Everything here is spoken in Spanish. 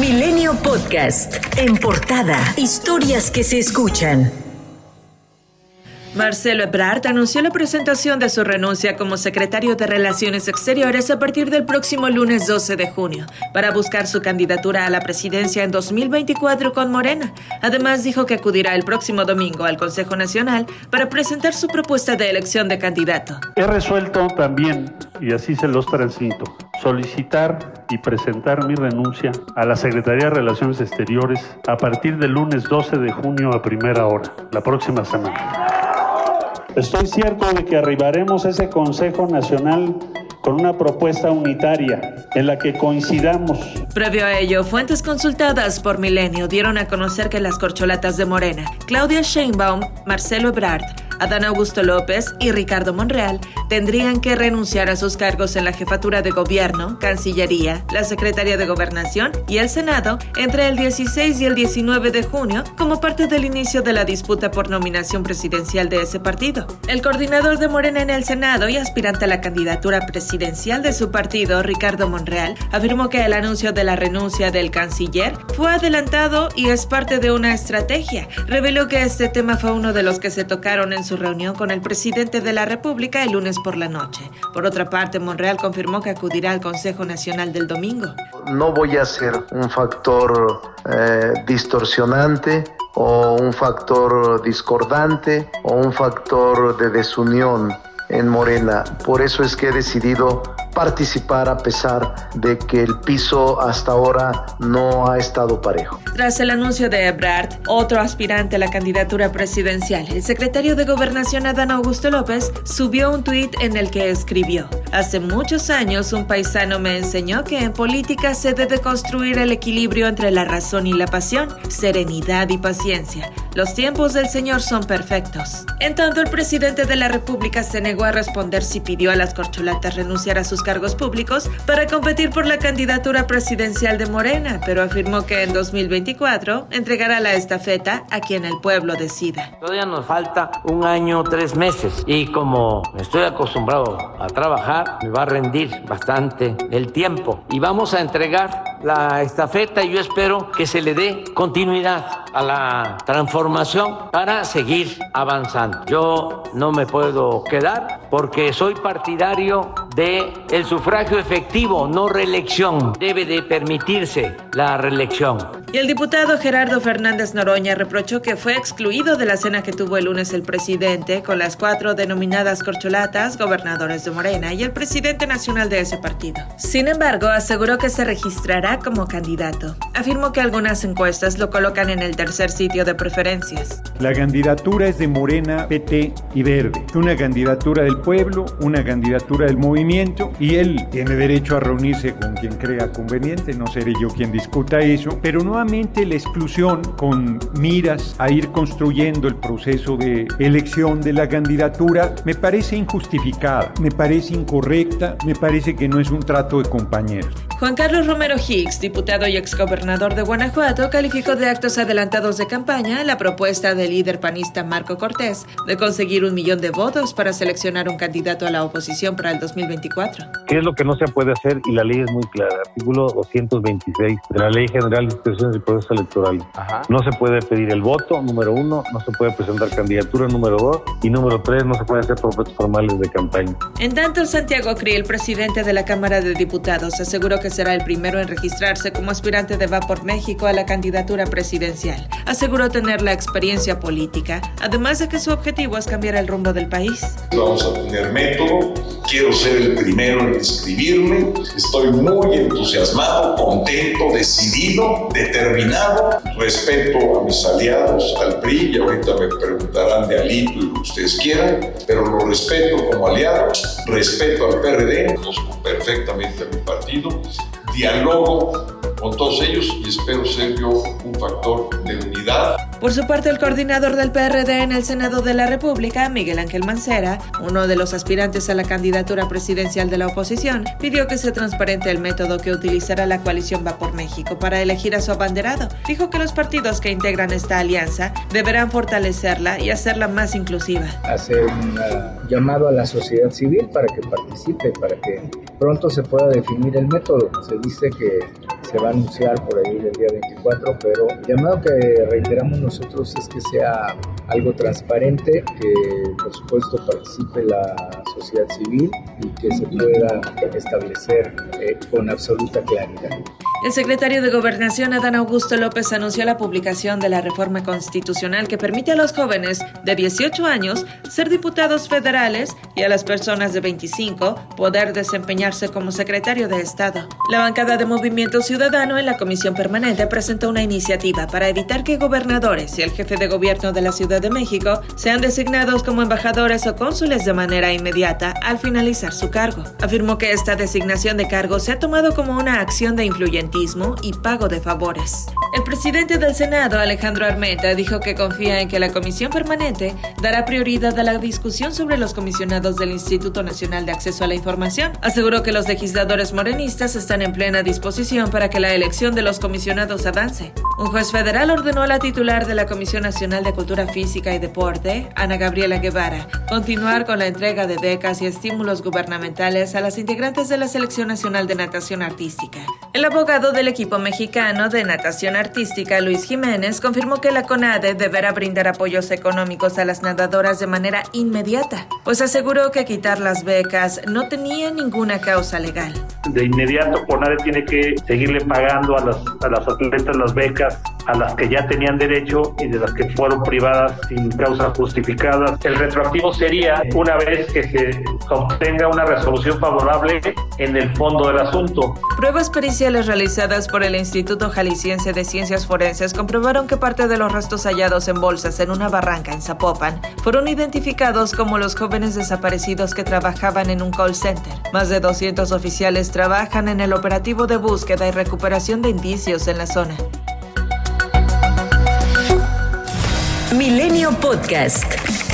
Milenio Podcast. En portada. Historias que se escuchan. Marcelo Ebrard anunció la presentación de su renuncia como secretario de Relaciones Exteriores a partir del próximo lunes 12 de junio para buscar su candidatura a la presidencia en 2024 con Morena. Además dijo que acudirá el próximo domingo al Consejo Nacional para presentar su propuesta de elección de candidato. He resuelto también, y así se los transmito, solicitar y presentar mi renuncia a la Secretaría de Relaciones Exteriores a partir del lunes 12 de junio a primera hora, la próxima semana. Estoy cierto de que arribaremos ese Consejo Nacional con una propuesta unitaria en la que coincidamos. Previo a ello, fuentes consultadas por Milenio dieron a conocer que las corcholatas de Morena, Claudia Sheinbaum, Marcelo Ebrard, Adán Augusto López y Ricardo Monreal tendrían que renunciar a sus cargos en la jefatura de gobierno, Cancillería, la Secretaría de Gobernación y el Senado entre el 16 y el 19 de junio como parte del inicio de la disputa por nominación presidencial de ese partido. El coordinador de Morena en el Senado y aspirante a la candidatura presidencial de su partido, Ricardo Monreal, afirmó que el anuncio de la renuncia del canciller fue adelantado y es parte de una estrategia. Reveló que este tema fue uno de los que se tocaron en su reunión con el presidente de la República el lunes por la noche. Por otra parte, Monreal confirmó que acudirá al Consejo Nacional del domingo. No voy a ser un factor eh, distorsionante o un factor discordante o un factor de desunión en Morena. Por eso es que he decidido participar a pesar de que el piso hasta ahora no ha estado parejo. Tras el anuncio de Ebrard, otro aspirante a la candidatura presidencial, el secretario de Gobernación Adán Augusto López, subió un tuit en el que escribió, Hace muchos años un paisano me enseñó que en política se debe construir el equilibrio entre la razón y la pasión, serenidad y paciencia. Los tiempos del Señor son perfectos. En tanto, el presidente de la República se negó a responder si pidió a las corcholatas renunciar a sus cargos públicos para competir por la candidatura presidencial de Morena, pero afirmó que en 2024 entregará la estafeta a quien el pueblo decida. Todavía nos falta un año, tres meses y como estoy acostumbrado a trabajar, me va a rendir bastante el tiempo y vamos a entregar la estafeta y yo espero que se le dé continuidad a la transformación para seguir avanzando. Yo no me puedo quedar porque soy partidario de el sufragio efectivo, no reelección. Debe de permitirse la reelección. Y el diputado Gerardo Fernández Noroña reprochó que fue excluido de la cena que tuvo el lunes el presidente con las cuatro denominadas corcholatas, gobernadores de Morena y el presidente nacional de ese partido. Sin embargo, aseguró que se registrará como candidato. Afirmó que algunas encuestas lo colocan en el tercer sitio de preferencias. La candidatura es de Morena, PT y Verde. Una candidatura del pueblo, una candidatura del movimiento y él tiene derecho a reunirse con quien crea conveniente, no seré yo quien discuta eso, pero nuevamente la exclusión con miras a ir construyendo el proceso de elección de la candidatura me parece injustificada, me parece incorrecta, me parece que no es un trato de compañeros. Juan Carlos Romero Hicks, diputado y exgobernador de Guanajuato, calificó de actos adelantados de campaña la propuesta del líder panista Marco Cortés de conseguir un millón de votos para seleccionar un candidato a la oposición para el 2024. ¿Qué es lo que no se puede hacer? Y la ley es muy clara. Artículo 226 de la Ley General de Instituciones y Procesos Electorales. No se puede pedir el voto, número uno, no se puede presentar candidatura, número dos, y número tres, no se pueden hacer propuestas formales de campaña. En tanto, Santiago Krill, presidente de la Cámara de Diputados, aseguró que será el primero en registrarse como aspirante de Va por México a la candidatura presidencial. Aseguró tener la experiencia política, además de que su objetivo es cambiar el rumbo del país. Vamos a tener método, quiero ser el primero en inscribirme, estoy muy entusiasmado, contento, decidido, determinado, respeto a mis aliados, al PRI, y ahorita me preguntarán de Alito y lo que ustedes quieran, pero lo respeto como aliado, respeto al PRD, conozco perfectamente a mi partido, dialogo con todos ellos y espero ser yo un factor de unidad. Por su parte, el coordinador del PRD en el Senado de la República, Miguel Ángel Mancera, uno de los aspirantes a la candidatura presidencial de la oposición, pidió que se transparente el método que utilizará la coalición Va por México para elegir a su abanderado. Dijo que los partidos que integran esta alianza deberán fortalecerla y hacerla más inclusiva. Hacer un llamado a la sociedad civil para que participe, para que pronto se pueda definir el método. Se dice que se va a anunciar por ahí el día 24, pero el llamado que reiteramos nosotros es que sea algo transparente, que por supuesto participe la sociedad civil y que se pueda establecer eh, con absoluta claridad. El secretario de Gobernación, Adán Augusto López, anunció la publicación de la reforma constitucional que permite a los jóvenes de 18 años ser diputados federales y a las personas de 25 poder desempeñarse como secretario de Estado. La bancada de Movimiento Ciudadano en la Comisión Permanente presentó una iniciativa para evitar que gobernadores y el jefe de gobierno de la Ciudad de México sean designados como embajadores o cónsules de manera inmediata al finalizar su cargo. Afirmó que esta designación de cargo se ha tomado como una acción de influencia y pago de favores. El presidente del Senado, Alejandro Armenta, dijo que confía en que la comisión permanente dará prioridad a la discusión sobre los comisionados del Instituto Nacional de Acceso a la Información. Aseguró que los legisladores morenistas están en plena disposición para que la elección de los comisionados avance. Un juez federal ordenó a la titular de la Comisión Nacional de Cultura Física y Deporte, Ana Gabriela Guevara, continuar con la entrega de becas y estímulos gubernamentales a las integrantes de la Selección Nacional de Natación Artística. El abogado del equipo mexicano de natación artística, Luis Jiménez, confirmó que la CONADE deberá brindar apoyos económicos a las nadadoras de manera inmediata, pues aseguró que quitar las becas no tenía ninguna causa legal. De inmediato, CONADE tiene que seguirle pagando a las, a las atletas las becas a las que ya tenían derecho y de las que fueron privadas sin causas justificadas. El retroactivo sería una vez que se obtenga una resolución favorable en el fondo del asunto. Pruebas periciales realizadas por el Instituto Jalisciense de Ciencias Forenses comprobaron que parte de los restos hallados en bolsas en una barranca en Zapopan fueron identificados como los jóvenes desaparecidos que trabajaban en un call center. Más de 200 oficiales trabajan en el operativo de búsqueda y recuperación de indicios en la zona. Milenio Podcast.